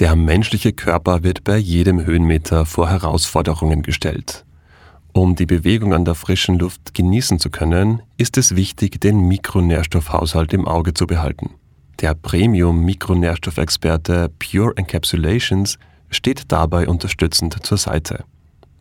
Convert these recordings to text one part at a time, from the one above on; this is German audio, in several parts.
Der menschliche Körper wird bei jedem Höhenmeter vor Herausforderungen gestellt. Um die Bewegung an der frischen Luft genießen zu können, ist es wichtig, den Mikronährstoffhaushalt im Auge zu behalten. Der Premium-Mikronährstoffexperte Pure Encapsulations steht dabei unterstützend zur Seite.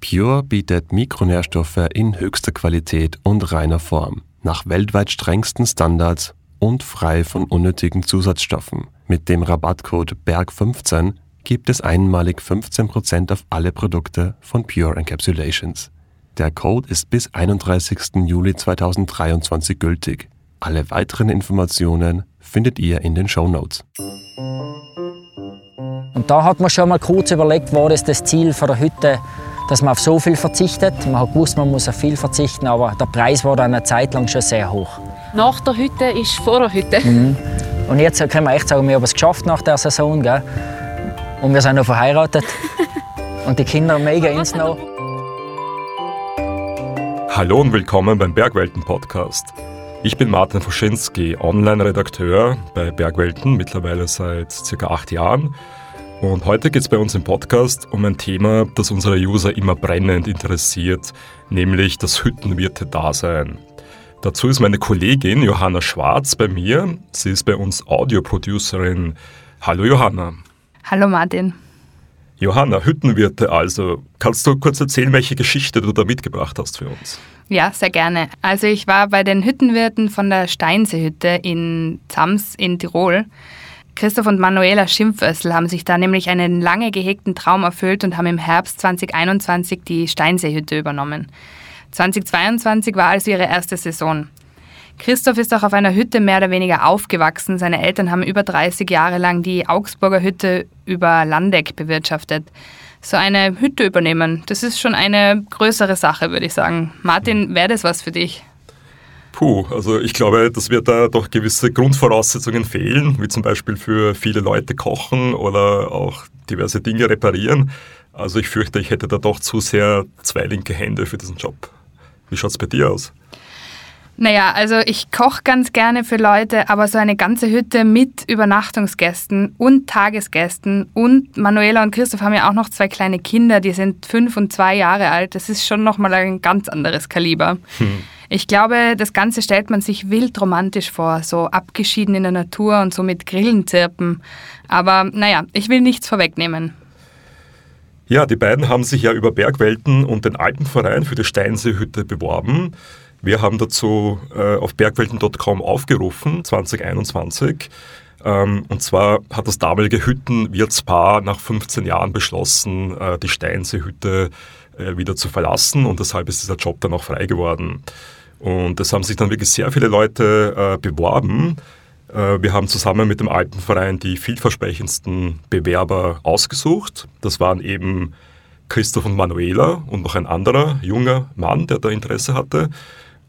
Pure bietet Mikronährstoffe in höchster Qualität und reiner Form, nach weltweit strengsten Standards und frei von unnötigen Zusatzstoffen. Mit dem Rabattcode BERG15 gibt es einmalig 15% auf alle Produkte von Pure Encapsulations. Der Code ist bis 31. Juli 2023 gültig. Alle weiteren Informationen findet ihr in den Show Notes. Und da hat man schon mal kurz überlegt, war das das Ziel von der Hütte, dass man auf so viel verzichtet. Man hat gewusst, man muss auf viel verzichten, aber der Preis war dann eine Zeit lang schon sehr hoch. Nach der Hütte ist vor der Hütte. Mhm. Und jetzt können wir echt sagen, wir haben es geschafft nach der Saison. Gell? Und wir sind noch verheiratet. und die Kinder mega ins noch. Hallo und willkommen beim Bergwelten Podcast. Ich bin Martin Foschinski, Online-Redakteur bei Bergwelten, mittlerweile seit circa acht Jahren. Und heute geht es bei uns im Podcast um ein Thema, das unsere User immer brennend interessiert, nämlich das Hüttenwirte-Dasein. Dazu ist meine Kollegin Johanna Schwarz bei mir. Sie ist bei uns Audioproducerin. Hallo Johanna. Hallo Martin. Johanna, Hüttenwirte also. Kannst du kurz erzählen, welche Geschichte du da mitgebracht hast für uns? Ja, sehr gerne. Also ich war bei den Hüttenwirten von der Steinseehütte in Zams in Tirol. Christoph und Manuela Schimpfössl haben sich da nämlich einen lange gehegten Traum erfüllt und haben im Herbst 2021 die Steinseehütte übernommen. 2022 war also ihre erste Saison. Christoph ist auch auf einer Hütte mehr oder weniger aufgewachsen. Seine Eltern haben über 30 Jahre lang die Augsburger Hütte über Landeck bewirtschaftet. So eine Hütte übernehmen, das ist schon eine größere Sache, würde ich sagen. Martin, wäre das was für dich? Puh, also ich glaube, dass wir da doch gewisse Grundvoraussetzungen fehlen, wie zum Beispiel für viele Leute kochen oder auch diverse Dinge reparieren. Also ich fürchte, ich hätte da doch zu sehr zwei linke Hände für diesen Job. Wie schaut es bei dir aus? Naja, also ich koche ganz gerne für Leute, aber so eine ganze Hütte mit Übernachtungsgästen und Tagesgästen und Manuela und Christoph haben ja auch noch zwei kleine Kinder, die sind fünf und zwei Jahre alt. Das ist schon nochmal ein ganz anderes Kaliber. Hm. Ich glaube, das Ganze stellt man sich wild romantisch vor, so abgeschieden in der Natur und so mit Grillen zirpen. Aber naja, ich will nichts vorwegnehmen. Ja, die beiden haben sich ja über Bergwelten und den Alpenverein für die Steinseehütte beworben. Wir haben dazu äh, auf bergwelten.com aufgerufen, 2021. Ähm, und zwar hat das damalige Hüttenwirtspaar nach 15 Jahren beschlossen, äh, die Steinseehütte äh, wieder zu verlassen und deshalb ist dieser Job dann auch frei geworden. Und es haben sich dann wirklich sehr viele Leute äh, beworben. Äh, wir haben zusammen mit dem Alpenverein die vielversprechendsten Bewerber ausgesucht. Das waren eben Christoph und Manuela und noch ein anderer junger Mann, der da Interesse hatte.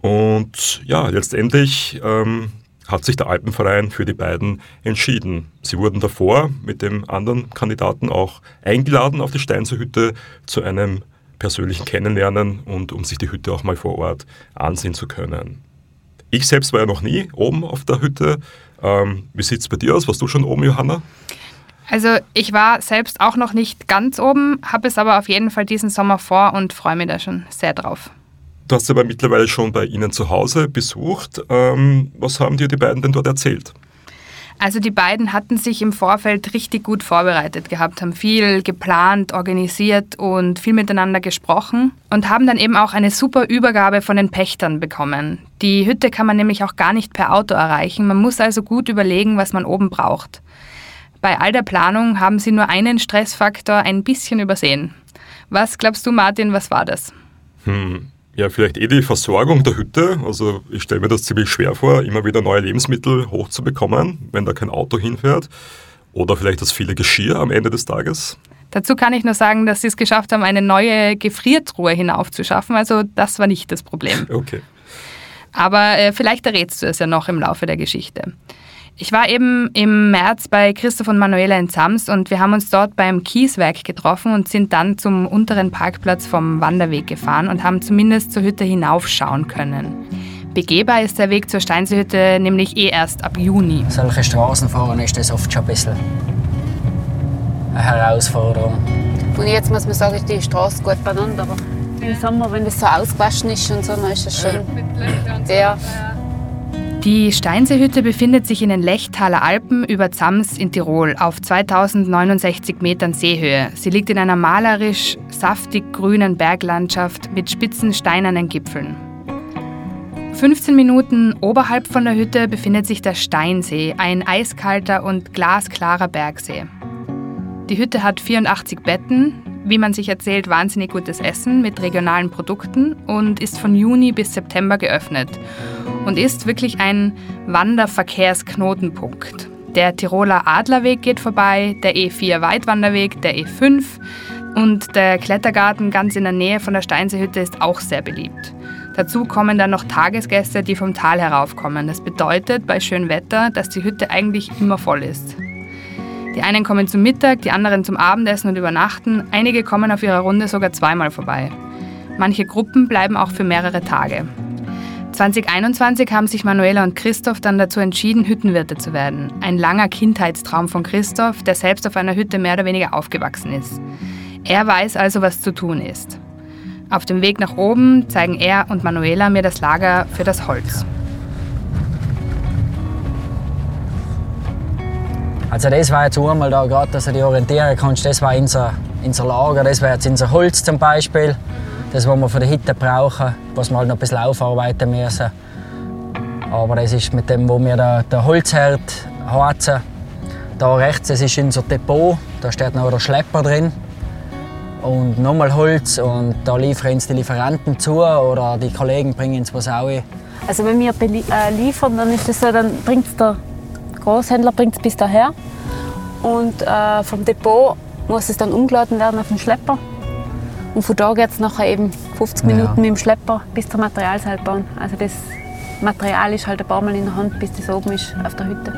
Und ja, letztendlich ähm, hat sich der Alpenverein für die beiden entschieden. Sie wurden davor mit dem anderen Kandidaten auch eingeladen auf die Steinserhütte zu einem persönlichen Kennenlernen und um sich die Hütte auch mal vor Ort ansehen zu können. Ich selbst war ja noch nie oben auf der Hütte. Ähm, wie sieht es bei dir aus? Warst du schon oben, Johanna? Also ich war selbst auch noch nicht ganz oben, habe es aber auf jeden Fall diesen Sommer vor und freue mich da schon sehr drauf. Du hast aber mittlerweile schon bei Ihnen zu Hause besucht. Ähm, was haben dir die beiden denn dort erzählt? Also die beiden hatten sich im Vorfeld richtig gut vorbereitet gehabt, haben viel geplant, organisiert und viel miteinander gesprochen und haben dann eben auch eine super Übergabe von den Pächtern bekommen. Die Hütte kann man nämlich auch gar nicht per Auto erreichen. Man muss also gut überlegen, was man oben braucht. Bei all der Planung haben sie nur einen Stressfaktor ein bisschen übersehen. Was glaubst du, Martin, was war das? Hm, ja, vielleicht eh die Versorgung der Hütte. Also ich stelle mir das ziemlich schwer vor, immer wieder neue Lebensmittel hochzubekommen, wenn da kein Auto hinfährt. Oder vielleicht das viele Geschirr am Ende des Tages. Dazu kann ich nur sagen, dass sie es geschafft haben, eine neue Gefriertruhe hinaufzuschaffen. Also das war nicht das Problem. Okay. Aber äh, vielleicht errätst du es ja noch im Laufe der Geschichte. Ich war eben im März bei Christoph und Manuela in Sams und wir haben uns dort beim Kieswerk getroffen und sind dann zum unteren Parkplatz vom Wanderweg gefahren und haben zumindest zur Hütte hinaufschauen können. Begehbar ist der Weg zur Steinseehütte nämlich eh erst ab Juni. Solche Straßen fahren ist das oft schon ein bisschen eine Herausforderung. Und jetzt muss man sagen, ist die Straße gut beieinander. Aber im Sommer, wenn es so ausgewaschen ist und so, dann ist es schön. Ja. Die Steinseehütte befindet sich in den Lechtaler Alpen über Zams in Tirol auf 2069 Metern Seehöhe. Sie liegt in einer malerisch saftig grünen Berglandschaft mit spitzen steinernen Gipfeln. 15 Minuten oberhalb von der Hütte befindet sich der Steinsee, ein eiskalter und glasklarer Bergsee. Die Hütte hat 84 Betten, wie man sich erzählt, wahnsinnig gutes Essen mit regionalen Produkten und ist von Juni bis September geöffnet und ist wirklich ein Wanderverkehrsknotenpunkt. Der Tiroler Adlerweg geht vorbei, der E4 Weitwanderweg, der E5 und der Klettergarten ganz in der Nähe von der Steinseehütte ist auch sehr beliebt. Dazu kommen dann noch Tagesgäste, die vom Tal heraufkommen. Das bedeutet bei schönem Wetter, dass die Hütte eigentlich immer voll ist. Die einen kommen zum Mittag, die anderen zum Abendessen und übernachten. Einige kommen auf ihrer Runde sogar zweimal vorbei. Manche Gruppen bleiben auch für mehrere Tage. 2021 haben sich Manuela und Christoph dann dazu entschieden, Hüttenwirte zu werden. Ein langer Kindheitstraum von Christoph, der selbst auf einer Hütte mehr oder weniger aufgewachsen ist. Er weiß also, was zu tun ist. Auf dem Weg nach oben zeigen er und Manuela mir das Lager für das Holz. Also das war jetzt einmal da gerade, dass du dich orientieren kannst, das war unser, unser Lager, das wäre jetzt unser Holz zum Beispiel das, was wir für die Hütte brauchen, was wir halt noch ein bisschen aufarbeiten müssen. Aber das ist mit dem, wo wir den, den Holzherd heizen. Da rechts das ist unser Depot, da steht noch der Schlepper drin. Und nochmal Holz und da liefern uns die Lieferanten zu oder die Kollegen bringen uns was auch. Also wenn wir äh, liefern, dann ist das so, dann bringt der Großhändler bringt's bis daher. Und äh, vom Depot muss es dann umgeladen werden auf den Schlepper. Und von da geht es nachher eben 50 Minuten ja. mit dem Schlepper bis zur Materialseilbahn. Also das Material ist halt ein paar Mal in der Hand, bis das oben ist auf der Hütte.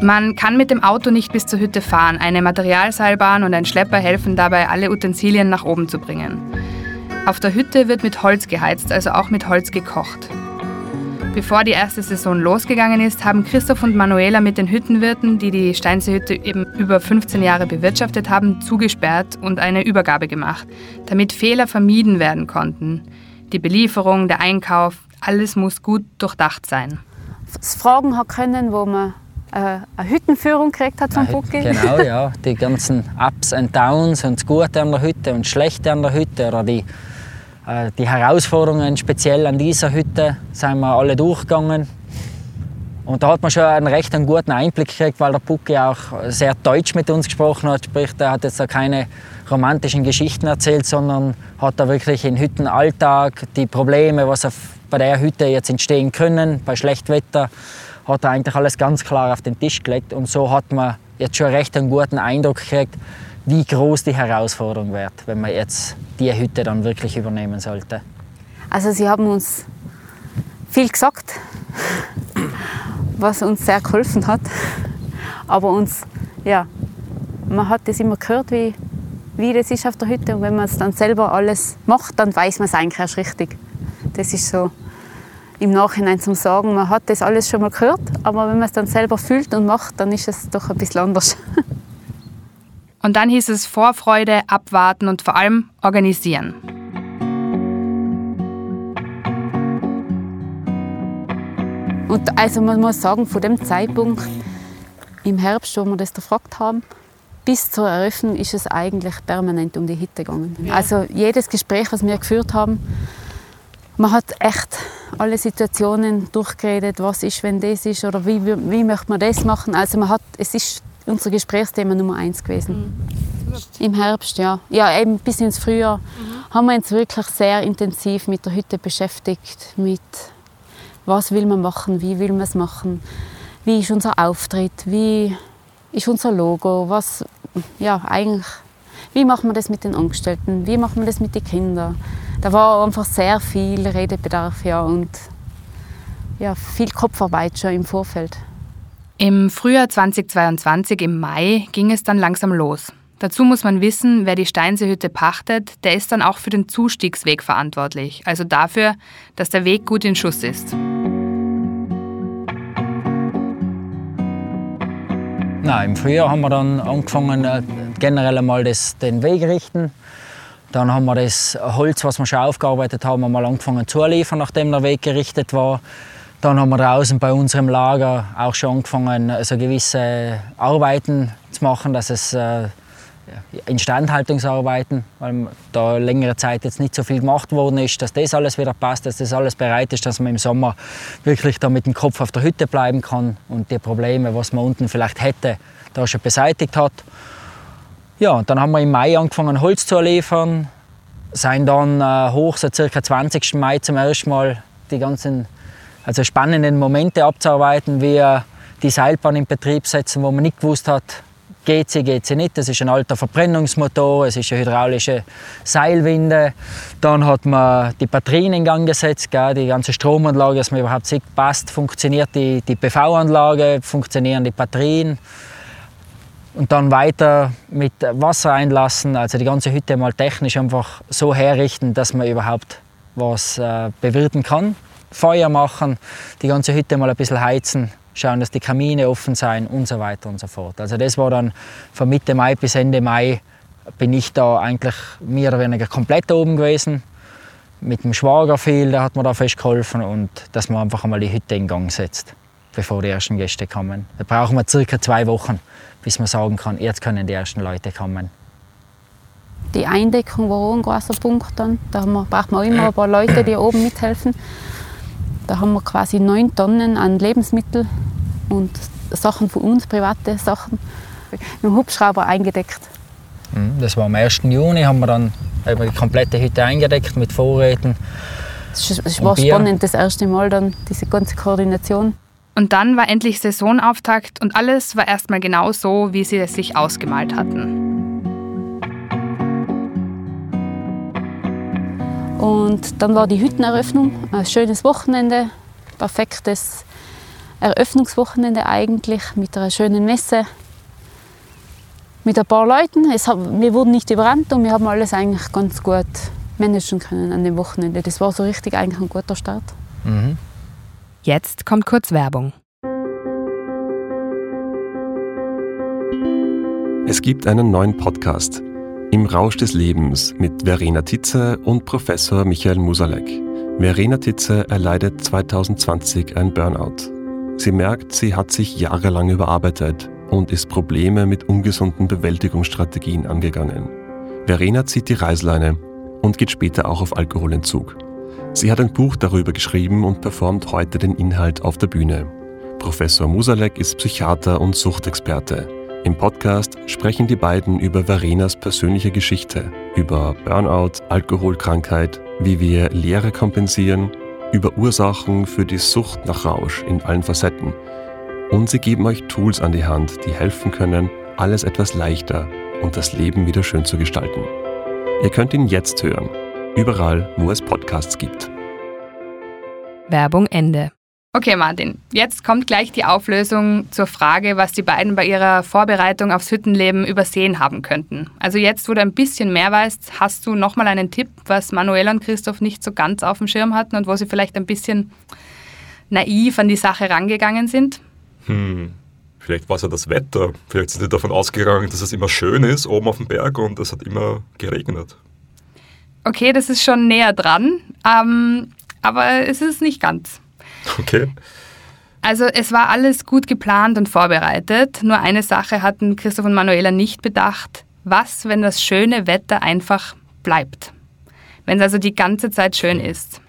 Man kann mit dem Auto nicht bis zur Hütte fahren. Eine Materialseilbahn und ein Schlepper helfen dabei, alle Utensilien nach oben zu bringen. Auf der Hütte wird mit Holz geheizt, also auch mit Holz gekocht. Bevor die erste Saison losgegangen ist, haben Christoph und Manuela mit den Hüttenwirten, die die Steinseehütte eben über 15 Jahre bewirtschaftet haben, zugesperrt und eine Übergabe gemacht, damit Fehler vermieden werden konnten. Die Belieferung, der Einkauf, alles muss gut durchdacht sein. Das Fragen hat können, wo man äh, eine Hüttenführung gekriegt hat vom Bucki. Genau, ja. Die ganzen Ups und Downs und das Gute an der Hütte und das Schlechte an der Hütte oder die die Herausforderungen speziell an dieser Hütte sind wir alle durchgegangen. Und da hat man schon einen recht einen guten Einblick gekriegt, weil der Pucki auch sehr deutsch mit uns gesprochen hat. Sprich, er hat jetzt da keine romantischen Geschichten erzählt, sondern hat da wirklich im Hüttenalltag die Probleme, was bei der Hütte jetzt entstehen können, bei Schlechtwetter, hat er eigentlich alles ganz klar auf den Tisch gelegt. Und so hat man jetzt schon recht einen guten Eindruck gekriegt, wie groß die Herausforderung wird, wenn man jetzt die Hütte dann wirklich übernehmen sollte. Also sie haben uns viel gesagt, was uns sehr geholfen hat. Aber uns, ja, man hat das immer gehört, wie, wie das ist auf der Hütte. Und wenn man es dann selber alles macht, dann weiß man es eigentlich erst richtig. Das ist so im Nachhinein zum Sagen, man hat das alles schon mal gehört, aber wenn man es dann selber fühlt und macht, dann ist es doch ein bisschen anders. Und dann hieß es Vorfreude, abwarten und vor allem organisieren. Und also man muss sagen, von dem Zeitpunkt im Herbst, wo wir das gefragt haben, bis zur Eröffnung ist es eigentlich permanent um die Hitte gegangen. Ja. Also jedes Gespräch, was wir geführt haben, man hat echt alle Situationen durchgeredet, was ist, wenn das ist oder wie, wie möchte man das machen. Also man hat, es ist unser Gesprächsthema Nummer eins gewesen. Mhm. Im Herbst, ja. Ja, eben bis ins Frühjahr mhm. haben wir uns wirklich sehr intensiv mit der Hütte beschäftigt, mit was will man machen, wie will man es machen, wie ist unser Auftritt, wie ist unser Logo, was, ja, eigentlich, wie machen wir das mit den Angestellten, wie machen wir das mit den Kindern. Da war einfach sehr viel Redebedarf, ja, und ja, viel Kopfarbeit schon im Vorfeld. Im Frühjahr 2022, im Mai, ging es dann langsam los. Dazu muss man wissen, wer die Steinseehütte pachtet, der ist dann auch für den Zustiegsweg verantwortlich, also dafür, dass der Weg gut in Schuss ist. Nein, im Frühjahr haben wir dann angefangen, äh, generell einmal das, den Weg richten. Dann haben wir das Holz, was wir schon aufgearbeitet haben, mal angefangen zu liefern, nachdem der Weg gerichtet war. Dann haben wir draußen bei unserem Lager auch schon angefangen, also gewisse Arbeiten zu machen, dass es äh, Instandhaltungsarbeiten, weil da längere Zeit jetzt nicht so viel gemacht worden ist, dass das alles wieder passt, dass das alles bereit ist, dass man im Sommer wirklich da mit dem Kopf auf der Hütte bleiben kann und die Probleme, was man unten vielleicht hätte, da schon beseitigt hat. Ja, dann haben wir im Mai angefangen Holz zu liefern, sind dann äh, hoch, so circa 20. Mai zum ersten Mal die ganzen also spannenden Momente abzuarbeiten, wie die Seilbahn in Betrieb setzen, wo man nicht gewusst hat, geht sie, geht sie nicht. Das ist ein alter Verbrennungsmotor, es ist eine hydraulische Seilwinde. Dann hat man die Batterien in Gang gesetzt, gell, die ganze Stromanlage, dass man überhaupt sieht, passt, funktioniert die, die PV-Anlage, funktionieren die Batterien. Und dann weiter mit Wasser einlassen, also die ganze Hütte mal technisch einfach so herrichten, dass man überhaupt was äh, bewirten kann. Feuer machen, die ganze Hütte mal ein bisschen heizen, schauen, dass die Kamine offen sind und so weiter und so fort. Also das war dann von Mitte Mai bis Ende Mai bin ich da eigentlich mehr oder weniger komplett oben gewesen. Mit dem Schwager viel, der hat mir da festgeholfen und dass man einfach einmal die Hütte in Gang setzt, bevor die ersten Gäste kommen. Da brauchen wir circa zwei Wochen, bis man sagen kann, jetzt können die ersten Leute kommen. Die Eindeckung war auch ein großer Punkt dann. Da braucht man immer ein paar Leute, die oben mithelfen. Da haben wir quasi neun Tonnen an Lebensmitteln und Sachen von uns, private Sachen, mit dem Hubschrauber eingedeckt. Mhm, das war am 1. Juni, haben wir dann die komplette Hütte eingedeckt mit Vorräten. Es war spannend, das erste Mal dann, diese ganze Koordination. Und dann war endlich Saisonauftakt und alles war erstmal genau so, wie sie es sich ausgemalt hatten. Und dann war die Hütteneröffnung, ein schönes Wochenende, perfektes Eröffnungswochenende eigentlich mit einer schönen Messe, mit ein paar Leuten. Es hat, wir wurden nicht überrannt und wir haben alles eigentlich ganz gut managen können an dem Wochenende. Das war so richtig eigentlich ein guter Start. Mhm. Jetzt kommt kurz Werbung. Es gibt einen neuen Podcast im Rausch des Lebens mit Verena Titze und Professor Michael Musalek. Verena Titze erleidet 2020 ein Burnout. Sie merkt, sie hat sich jahrelang überarbeitet und ist Probleme mit ungesunden Bewältigungsstrategien angegangen. Verena zieht die Reißleine und geht später auch auf Alkoholentzug. Sie hat ein Buch darüber geschrieben und performt heute den Inhalt auf der Bühne. Professor Musalek ist Psychiater und Suchtexperte. Im Podcast sprechen die beiden über Verenas persönliche Geschichte, über Burnout, Alkoholkrankheit, wie wir Lehre kompensieren, über Ursachen für die Sucht nach Rausch in allen Facetten. Und sie geben euch Tools an die Hand, die helfen können, alles etwas leichter und das Leben wieder schön zu gestalten. Ihr könnt ihn jetzt hören, überall, wo es Podcasts gibt. Werbung Ende. Okay, Martin, jetzt kommt gleich die Auflösung zur Frage, was die beiden bei ihrer Vorbereitung aufs Hüttenleben übersehen haben könnten. Also jetzt, wo du ein bisschen mehr weißt, hast du nochmal einen Tipp, was Manuela und Christoph nicht so ganz auf dem Schirm hatten und wo sie vielleicht ein bisschen naiv an die Sache rangegangen sind? Hm, vielleicht war es ja das Wetter. Vielleicht sind sie davon ausgegangen, dass es immer schön ist oben auf dem Berg und es hat immer geregnet. Okay, das ist schon näher dran, ähm, aber es ist nicht ganz. Okay. Also es war alles gut geplant und vorbereitet. Nur eine Sache hatten Christoph und Manuela nicht bedacht. Was, wenn das schöne Wetter einfach bleibt? Wenn es also die ganze Zeit schön ist.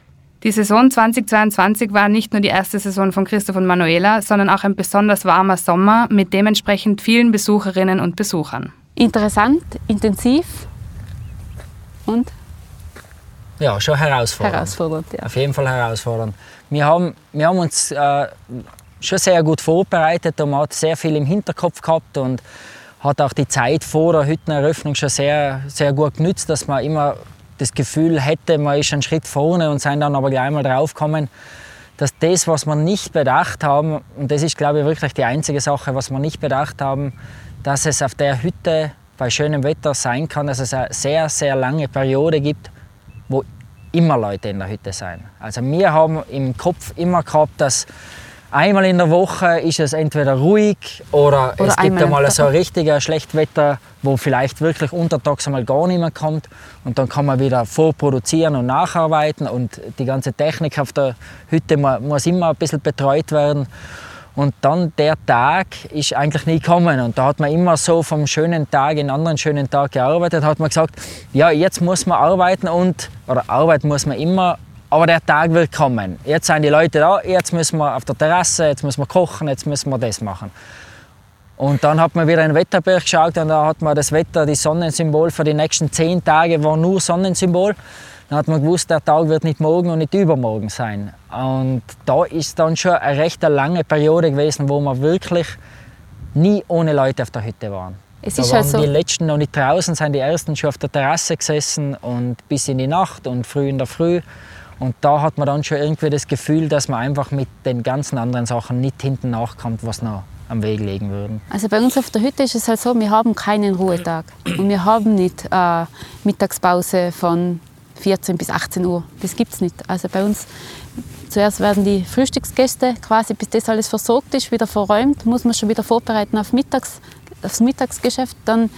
Die Saison 2022 war nicht nur die erste Saison von Christoph und Manuela, sondern auch ein besonders warmer Sommer mit dementsprechend vielen Besucherinnen und Besuchern. Interessant, intensiv und ja, schon herausfordernd. Herausfordernd, ja. Auf jeden Fall herausfordernd. Wir haben, wir haben uns äh, schon sehr gut vorbereitet und man hat sehr viel im Hinterkopf gehabt und hat auch die Zeit vor der Hütteneröffnung schon sehr, sehr gut genützt, dass man immer das Gefühl hätte, man ist einen Schritt vorne und sind dann aber gleich mal draufgekommen, dass das, was wir nicht bedacht haben, und das ist, glaube ich, wirklich die einzige Sache, was wir nicht bedacht haben, dass es auf der Hütte bei schönem Wetter sein kann, dass es eine sehr, sehr lange Periode gibt, wo immer Leute in der Hütte sind. Also wir haben im Kopf immer gehabt, dass Einmal in der Woche ist es entweder ruhig oder, Oder es gibt einmal so ein richtiges Schlechtwetter, wo vielleicht wirklich untertags einmal gar niemand kommt. Und dann kann man wieder vorproduzieren und nacharbeiten. Und die ganze Technik auf der Hütte mu- muss immer ein bisschen betreut werden. Und dann der Tag ist eigentlich nie gekommen. Und da hat man immer so vom schönen Tag in einen anderen schönen Tag gearbeitet. Hat man gesagt, ja, jetzt muss man arbeiten und, oder arbeiten muss man immer, aber der Tag wird kommen. Jetzt sind die Leute da, jetzt müssen wir auf der Terrasse, jetzt müssen wir kochen, jetzt müssen wir das machen. Und dann hat man wieder in den Wetterbericht geschaut und da hat man das Wetter, das Sonnensymbol für die nächsten zehn Tage war nur Sonnensymbol. Dann hat man gewusst, der Tag wird nicht morgen und nicht übermorgen sein. Und da ist dann schon eine recht lange Periode gewesen, wo wir wirklich nie ohne Leute auf der Hütte waren. Es da ist waren halt so- die letzten noch nicht draußen, sind die ersten schon auf der Terrasse gesessen und bis in die Nacht und früh in der Früh. Und da hat man dann schon irgendwie das Gefühl, dass man einfach mit den ganzen anderen Sachen nicht hinten nachkommt, was noch am Weg liegen würden. Also bei uns auf der Hütte ist es halt so, wir haben keinen Ruhetag. Und wir haben nicht äh, Mittagspause von 14 bis 18 Uhr. Das gibt es nicht. Also bei uns zuerst werden die Frühstücksgäste quasi, bis das alles versorgt ist, wieder verräumt, muss man schon wieder vorbereiten auf Mittags, aufs Mittagsgeschäft. Dann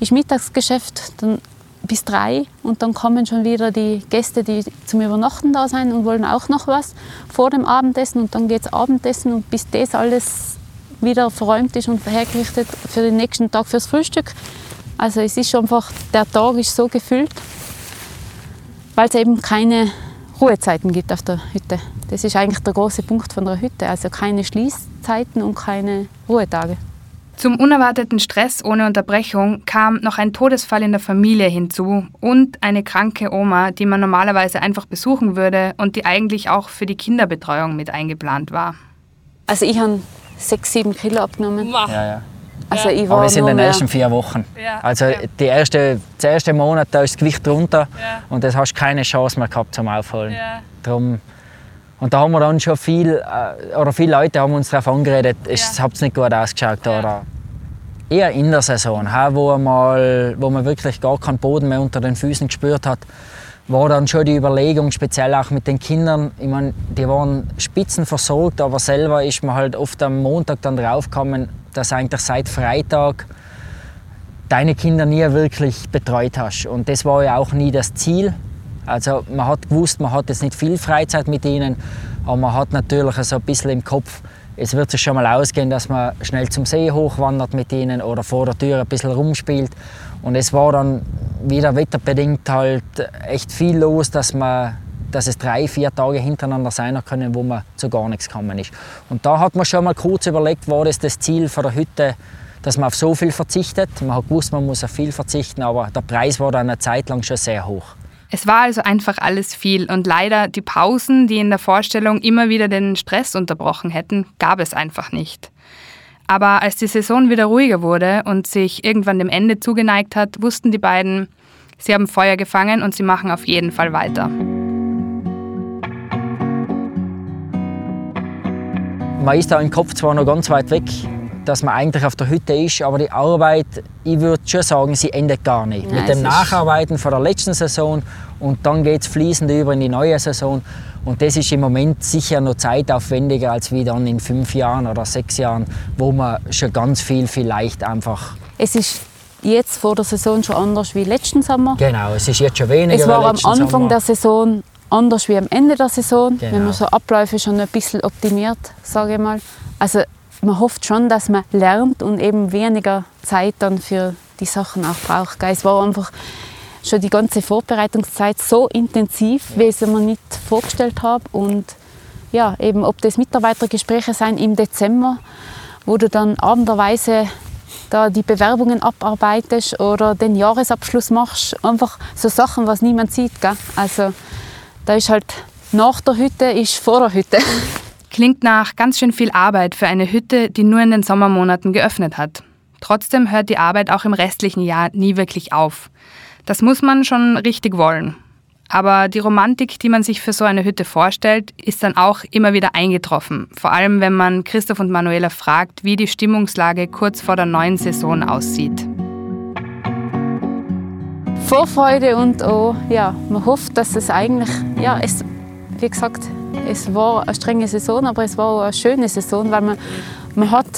ist Mittagsgeschäft dann bis drei und dann kommen schon wieder die Gäste, die zum Übernachten da sind und wollen auch noch was vor dem Abendessen und dann geht es Abendessen und bis das alles wieder verräumt ist und hergerichtet für den nächsten Tag fürs Frühstück. Also es ist einfach, der Tag ist so gefüllt, weil es eben keine Ruhezeiten gibt auf der Hütte. Das ist eigentlich der große Punkt von der Hütte. Also keine Schließzeiten und keine Ruhetage. Zum unerwarteten Stress ohne Unterbrechung kam noch ein Todesfall in der Familie hinzu und eine kranke Oma, die man normalerweise einfach besuchen würde und die eigentlich auch für die Kinderbetreuung mit eingeplant war. Also ich habe sechs, sieben Kilo abgenommen. Ja, ja. Also ich war Aber das in nur den ersten vier Wochen. Ja, Also ja. die erste, der erste Monat da ist das Gewicht runter Ja. und das hast du keine Chance mehr gehabt zum Aufholen. Drum, und da haben wir dann schon viel, äh, oder viele Leute haben uns darauf angeredet, es Ja. hat nicht gut ausgeschaut. Oder eher in der Saison, wo, mal, wo man wirklich gar keinen Boden mehr unter den Füßen gespürt hat, war dann schon die Überlegung, speziell auch mit den Kindern, ich meine, die waren spitzenversorgt, aber selber ist man halt oft am Montag dann draufgekommen, dass eigentlich seit Freitag deine Kinder nie wirklich betreut hast. Und das war ja auch nie das Ziel. Also man hat gewusst, man hat jetzt nicht viel Freizeit mit ihnen, aber man hat natürlich so ein bisschen im Kopf, es wird sich schon mal ausgehen, dass man schnell zum See hochwandert mit ihnen oder vor der Tür ein bisschen rumspielt. Und es war dann wieder wetterbedingt halt echt viel los, dass man dass es drei, vier Tage hintereinander sein können, wo man zu gar nichts gekommen ist. Und da hat man schon mal kurz überlegt, war das das Ziel von der Hütte, dass man auf so viel verzichtet. Man hat gewusst, man muss auf viel verzichten, aber der Preis war dann eine Zeit lang schon sehr hoch. Es war also einfach alles viel und leider die Pausen, die in der Vorstellung immer wieder den Stress unterbrochen hätten, gab es einfach nicht. Aber als die Saison wieder ruhiger wurde und sich irgendwann dem Ende zugeneigt hat, wussten die beiden, sie haben Feuer gefangen und sie machen auf jeden Fall weiter. Man ist da im Kopf zwar noch ganz weit weg, dass man eigentlich auf der Hütte ist, aber die Arbeit, ich würde schon sagen, sie endet gar nicht. Nein, Mit dem Nacharbeiten von der letzten Saison und dann geht es fließend über in die neue Saison. Und das ist im Moment sicher noch zeitaufwendiger als wie dann in fünf Jahren oder sechs Jahren, wo man schon ganz viel vielleicht einfach... Es ist jetzt vor der Saison schon anders wie letzten Sommer. Genau, es ist jetzt schon weniger Es war am Anfang Sommer. der Saison anders wie am Ende der Saison. Genau. Wenn man so Abläufe schon ein bisschen optimiert, sage ich mal. Also man hofft schon, dass man lernt und eben weniger Zeit dann für die Sachen auch braucht. gell. Es war einfach schon die ganze Vorbereitungszeit so intensiv, wie ich es mir nicht vorgestellt habe. Und ja, eben ob das Mitarbeitergespräche sein im Dezember, wo du dann abenderweise da die Bewerbungen abarbeitest oder den Jahresabschluss machst. Einfach so Sachen, was niemand sieht. Gell? Also da ist halt nach der Hütte ist vor der Hütte. Klingt nach ganz schön viel Arbeit für eine Hütte, die nur in den Sommermonaten geöffnet hat. Trotzdem hört die Arbeit auch im restlichen Jahr nie wirklich auf. Das muss man schon richtig wollen. Aber die Romantik, die man sich für so eine Hütte vorstellt, ist dann auch immer wieder eingetroffen. Vor allem, wenn man Christoph und Manuela fragt, wie die Stimmungslage kurz vor der neuen Saison aussieht. Vorfreude und auch, ja, man hofft, dass es eigentlich, ja, es, wie gesagt, es war eine strenge Saison, aber es war auch eine schöne Saison, weil man, man hat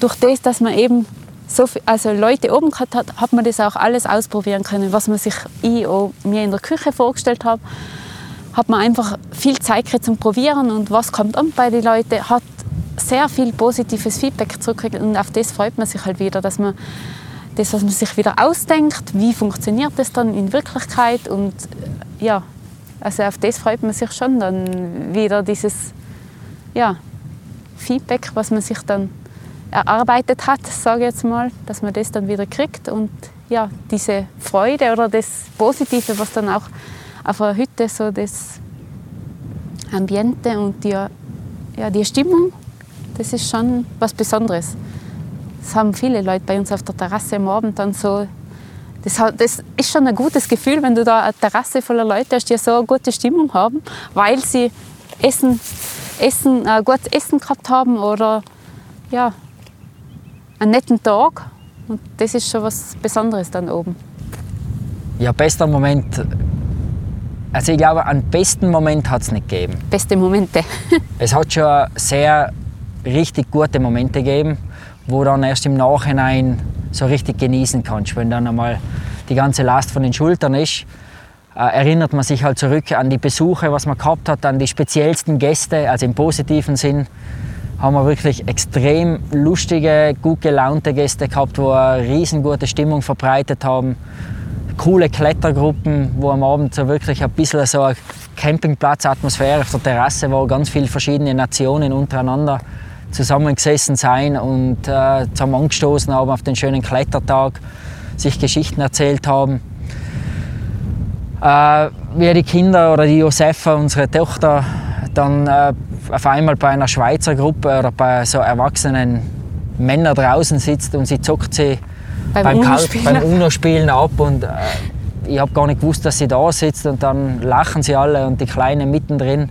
durch das, dass man eben so viel, also Leute oben gehabt hat, hat man das auch alles ausprobieren können, was man sich ich auch mir in der Küche vorgestellt habe. Hat man einfach viel Zeit zum Probieren und was kommt an bei den Leuten, hat sehr viel positives Feedback zurückgekriegt und auf das freut man sich halt wieder, dass man das, was man sich wieder ausdenkt, wie funktioniert das dann in Wirklichkeit und ja, also auf das freut man sich schon dann wieder dieses ja, Feedback, was man sich dann erarbeitet hat, sage ich jetzt mal, dass man das dann wieder kriegt und ja, diese Freude oder das Positive, was dann auch auf einer Hütte so das Ambiente und die, ja, die Stimmung, das ist schon was Besonderes. Das haben viele Leute bei uns auf der Terrasse am Abend dann so das, das, ist schon ein gutes Gefühl, wenn du da eine Terrasse voller Leute hast, die so eine gute Stimmung haben, weil sie Essen, Essen, ein gutes Essen gehabt haben oder ja, einen netten Tag. Und das ist schon was Besonderes dann oben. Ja, bester Moment. Also ich glaube, einen besten Moment hat es nicht gegeben. Beste Momente. es hat schon sehr richtig gute Momente gegeben, wo dann erst im Nachhinein so richtig genießen kannst. Wenn dann einmal die ganze Last von den Schultern ist, äh, erinnert man sich halt zurück an die Besuche, was man gehabt hat, an die speziellsten Gäste, also im positiven Sinn haben wir wirklich extrem lustige, gut gelaunte Gäste gehabt, die eine riesengute Stimmung verbreitet haben. Coole Klettergruppen, wo am Abend so wirklich ein bisschen so eine Campingplatzatmosphäre auf der Terrasse war, ganz viele verschiedene Nationen untereinander zusammengesessen sein und äh, zusammen angestoßen haben auf den schönen Klettertag, sich Geschichten erzählt haben. Äh, wie die Kinder oder die Josefa, unsere Tochter, dann äh, auf einmal bei einer Schweizer Gruppe oder bei so erwachsenen Männern draußen sitzt und sie zockt sie beim, beim, Uno-Spielen. beim Uno-Spielen ab und äh, ich habe gar nicht gewusst, dass sie da sitzt und dann lachen sie alle und die Kleine mittendrin.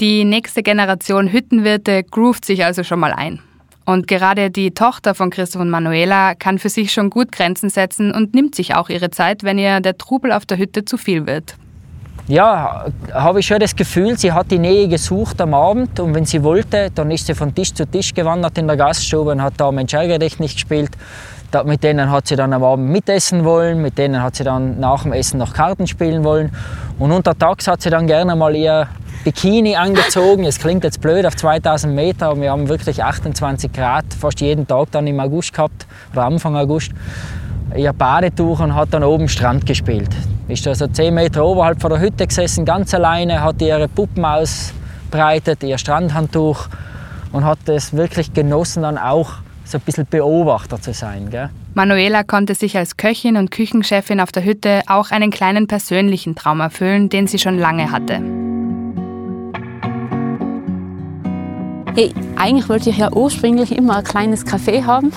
Die nächste Generation Hüttenwirte groovt sich also schon mal ein. Und gerade die Tochter von Christoph und Manuela kann für sich schon gut Grenzen setzen und nimmt sich auch ihre Zeit, wenn ihr der Trubel auf der Hütte zu viel wird. Ja, habe ich schon das Gefühl, sie hat die Nähe gesucht am Abend und wenn sie wollte, dann ist sie von Tisch zu Tisch gewandert in der Gaststube und hat da Mensch ärgere nicht gespielt. Da, mit denen hat sie dann am Abend mitessen wollen, mit denen hat sie dann nach dem Essen noch Karten spielen wollen und untertags hat sie dann gerne mal ihr Bikini angezogen. Es klingt jetzt blöd auf 2000 Meter, aber wir haben wirklich 28 Grad fast jeden Tag dann im August gehabt, oder Anfang August. Ihr Badetuch und hat dann oben Strand gespielt. Ist da so 10 Meter oberhalb von der Hütte gesessen, ganz alleine, hat ihre Puppen ausbreitet, ihr Strandhandtuch und hat es wirklich genossen, dann auch so ein bisschen Beobachter zu sein. Gell? Manuela konnte sich als Köchin und Küchenchefin auf der Hütte auch einen kleinen persönlichen Traum erfüllen, den sie schon lange hatte. Hey, eigentlich wollte ich ja ursprünglich immer ein kleines Café haben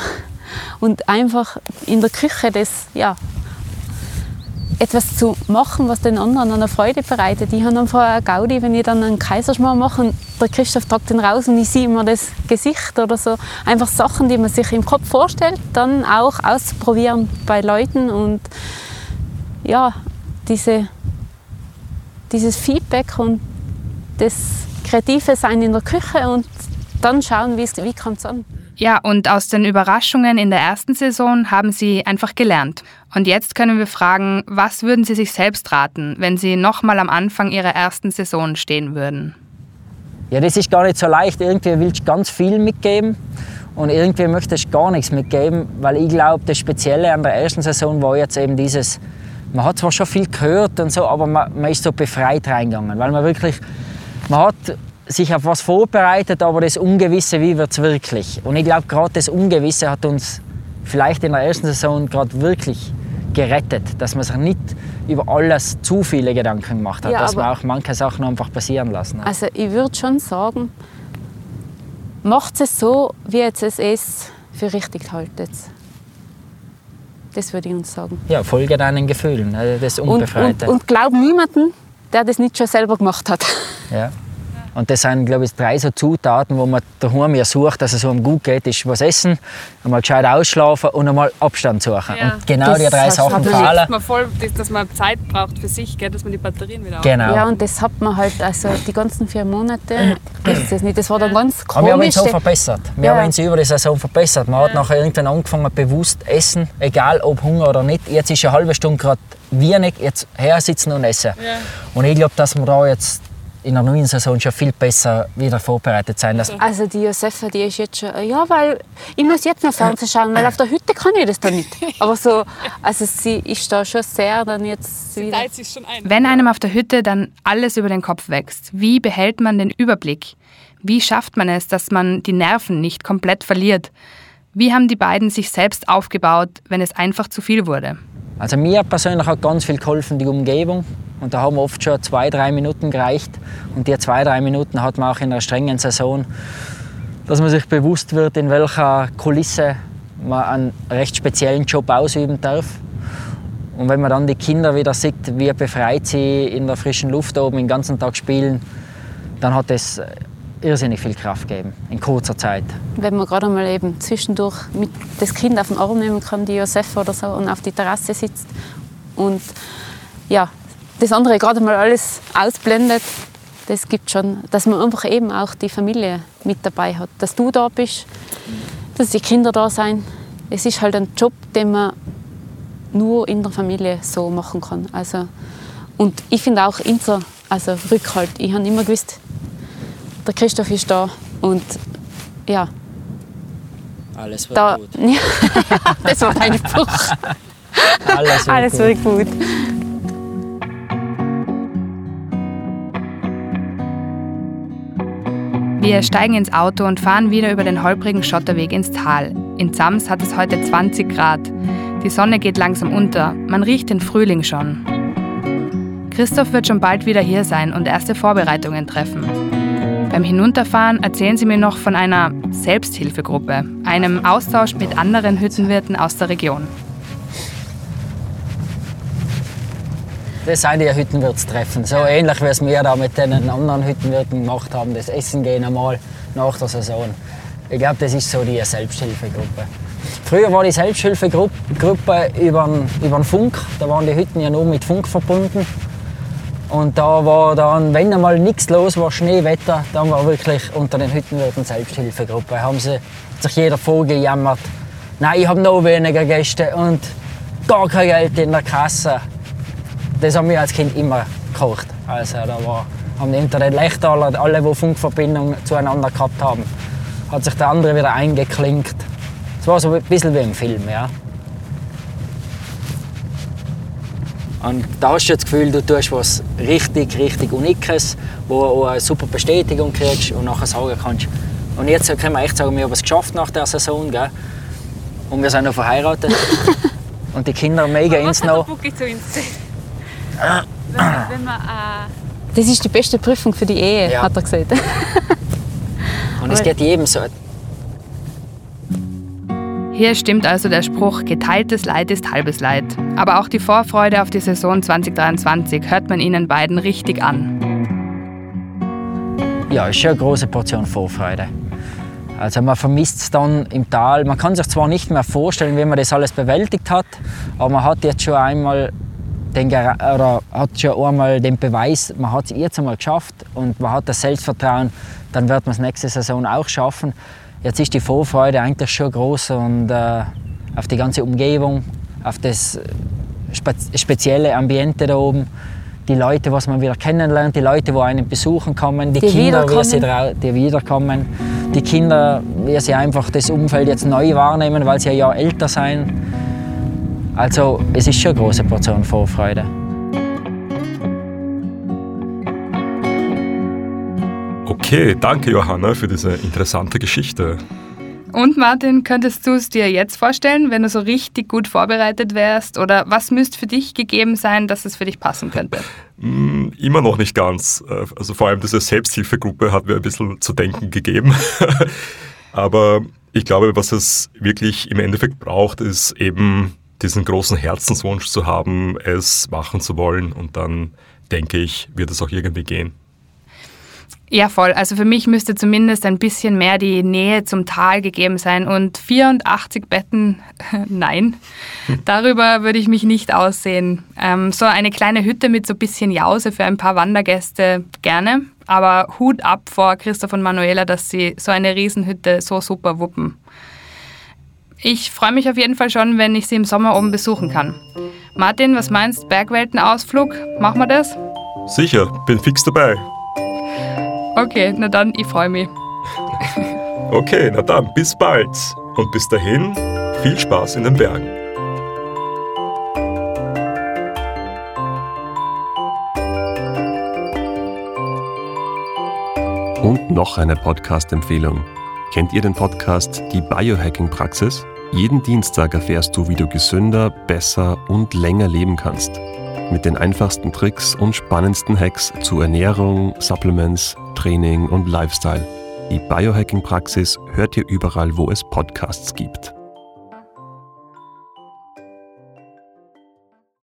und einfach in der Küche das, ja, etwas zu machen, was den anderen eine Freude bereitet. Ich habe einfach eine Gaudi, wenn ich dann einen Kaiserschmarr mache und der Christoph tragt den raus und ich sehe immer das Gesicht oder so. Einfach Sachen, die man sich im Kopf vorstellt, dann auch auszuprobieren bei Leuten und ja, diese, dieses Feedback und das kreative Sein in der Küche und dann schauen, wie kommt es an. Ja, und aus den Überraschungen in der ersten Saison haben Sie einfach gelernt. Und jetzt können wir fragen, was würden Sie sich selbst raten, wenn Sie nochmal am Anfang Ihrer ersten Saison stehen würden? Ja, das ist gar nicht so leicht. Irgendwie willst du ganz viel mitgeben und irgendwie möchtest du gar nichts mitgeben, weil ich glaube, das Spezielle an der ersten Saison war jetzt eben dieses, man hat zwar schon viel gehört und so, aber man, man ist so befreit reingegangen, weil man wirklich, man hat sich auf was vorbereitet, aber das Ungewisse, wie wird es wirklich? Und ich glaube, gerade das Ungewisse hat uns vielleicht in der ersten Saison gerade wirklich gerettet, dass man sich nicht über alles zu viele Gedanken gemacht hat, ja, dass man auch manche Sachen einfach passieren lassen hat. Also ich würde schon sagen, macht es so, wie jetzt es ist, für richtig haltet. Das würde ich uns sagen. Ja, folge deinen Gefühlen, ne, das Unbefreite. Und, und, und glaub niemanden, der das nicht schon selber gemacht hat. Ja. Und das sind, glaube ich, drei so Zutaten, wo man daheim ja sucht, dass es so gut geht, ist was essen, einmal gescheit ausschlafen und einmal Abstand suchen. Ja. Und genau Das die drei hat- Sachen fehlen. Dass man, voll, dass man Zeit braucht für sich, gell, dass man die Batterien wieder Genau. Ja, und das hat man halt, also die ganzen vier Monate, das, das, nicht, das war dann ganz Aber wir haben uns komisch. so verbessert. Wir Ja. haben uns über die Saison verbessert. Man hat nachher irgendwann angefangen, bewusst essen, egal ob Hunger oder nicht. Jetzt ist eine halbe Stunde gerade wenig, jetzt her sitzen und essen. Und ich glaube, dass wir da jetzt in der neuen Saison schon viel besser wieder vorbereitet sein. Das Also die Josefa, die ist jetzt schon, ja, weil ich muss jetzt noch Fernsehen schauen, weil auf der Hütte kann ich das dann nicht. Aber so, also sie ist da schon sehr dann jetzt wieder. Teilt sich schon ein. Wenn einem auf der Hütte dann alles über den Kopf wächst, wie behält man den Überblick? Wie schafft man es, dass man die Nerven nicht komplett verliert? Wie haben die beiden sich selbst aufgebaut, wenn es einfach zu viel wurde? Also mir persönlich hat ganz viel geholfen die Umgebung. Und da haben oft schon zwei, drei Minuten gereicht. Und die zwei, drei Minuten hat man auch in einer strengen Saison, dass man sich bewusst wird, in welcher Kulisse man einen recht speziellen Job ausüben darf. Und wenn man dann die Kinder wieder sieht, wie befreit sie in der frischen Luft oben den ganzen Tag spielen, dann hat es irrsinnig viel Kraft gegeben in kurzer Zeit. Wenn man gerade mal eben zwischendurch mit das Kind auf den Arm nehmen kann, die Josefa oder so, und auf die Terrasse sitzt und ja, das andere gerade mal alles ausblendet, das gibt schon, dass man einfach eben auch die Familie mit dabei hat. Dass du da bist, dass die Kinder da sein. Es ist halt ein Job, den man nur in der Familie so machen kann. Also, und ich finde auch unser also Rückhalt. Ich habe immer gewusst, der Christoph ist da und ja, Alles wird da, gut. ja, das war dein Spruch. Alles wird Alles gut. wird gut. Wir steigen ins Auto und fahren wieder über den holprigen Schotterweg ins Tal. In Zams hat es heute 20 Grad. Die Sonne geht langsam unter. Man riecht den Frühling schon. Christoph wird schon bald wieder hier sein und erste Vorbereitungen treffen. Beim Hinunterfahren erzählen sie mir noch von einer Selbsthilfegruppe, einem Austausch mit anderen Hüttenwirten aus der Region. Das sind die Hüttenwirtstreffen. So ähnlich wie es wir da mit den anderen Hüttenwirten gemacht haben. Das Essen gehen einmal nach der Saison. Ich glaube, das ist so die Selbsthilfegruppe. Früher war die Selbsthilfegruppe Gruppe über den Funk. Da waren die Hütten ja nur mit Funk verbunden. Und da war dann, wenn einmal nichts los war, Schneewetter, dann war wirklich unter den Hüttenwirten Selbsthilfegruppe. Haben sie, hat sich jeder vorgejammert. Nein, ich habe noch weniger Gäste und gar kein Geld in der Kasse das haben wir als Kind immer gekocht. Also da war, haben unter den Lechtaler, alle, die Funkverbindung zueinander gehabt haben, hat sich der andere wieder eingeklinkt. Es war so ein bisschen wie im Film, ja. Und da hast du das Gefühl, du tust was richtig, richtig Unikes, wo du auch eine super Bestätigung kriegst und nachher sagen kannst. Und jetzt können wir echt sagen, wir haben es geschafft nach der Saison. Gell? Und wir sind noch verheiratet. und die Kinder mega ins noch. Das ist die beste Prüfung für die Ehe, Ja. hat er gesagt. Und es geht jedem so. Hier stimmt also der Spruch, geteiltes Leid ist halbes Leid. Aber auch die Vorfreude auf die Saison 2023 hört man ihnen beiden richtig an. Ja, ist schon eine große Portion Vorfreude. Also man vermisst es dann im Tal. Man kann sich zwar nicht mehr vorstellen, wie man das alles bewältigt hat, aber man hat jetzt schon einmal den, oder hat schon einmal den Beweis, man hat es jetzt einmal geschafft und man hat das Selbstvertrauen, dann wird man es nächste Saison auch schaffen. Jetzt ist die Vorfreude eigentlich schon groß und äh, auf die ganze Umgebung, auf das spe spezielle Ambiente da oben, die Leute, was man wieder kennenlernt, die Leute, die einen besuchen kommen, die, Die Kinder, wie sie die wiederkommen, die Kinder, wie sie einfach das Umfeld jetzt neu wahrnehmen, weil sie ja älter sind. Also es ist schon eine große Portion Vorfreude. Okay, danke Johanna für diese interessante Geschichte. Und Martin, könntest du es dir jetzt vorstellen, wenn du so richtig gut vorbereitet wärst? Oder was müsste für dich gegeben sein, dass es für dich passen könnte? Hm, Immer noch nicht ganz. Äh, Also vor allem diese Selbsthilfegruppe hat mir ein bisschen zu denken gegeben. Aber ich glaube, was es wirklich im Endeffekt braucht, ist eben diesen großen Herzenswunsch zu haben, es machen zu wollen. Und dann denke ich, wird es auch irgendwie gehen. Ja, voll. Also für mich müsste zumindest ein bisschen mehr die Nähe zum Tal gegeben sein. Und 84 Betten, nein, darüber würde ich mich nicht aussehen. Ähm, so eine kleine Hütte mit so ein bisschen Jause für ein paar Wandergäste gerne. Aber Hut ab vor Christoph und Manuela, dass sie so eine Riesenhütte so super wuppen. Ich freue mich auf jeden Fall schon, wenn ich sie im Sommer oben besuchen kann. Martin, was meinst? Bergweltenausflug? Machen wir das? Sicher, bin fix dabei. Okay, na dann, ich freue mich. okay, na dann, bis bald. Und bis dahin, viel Spaß in den Bergen. Und noch eine Podcast-Empfehlung. Kennt ihr den Podcast Die Biohacking-Praxis? Jeden Dienstag erfährst du, wie du gesünder, besser und länger leben kannst. Mit den einfachsten Tricks und spannendsten Hacks zu Ernährung, Supplements, Training und Lifestyle. Die Biohacking-Praxis hört ihr überall, wo es Podcasts gibt.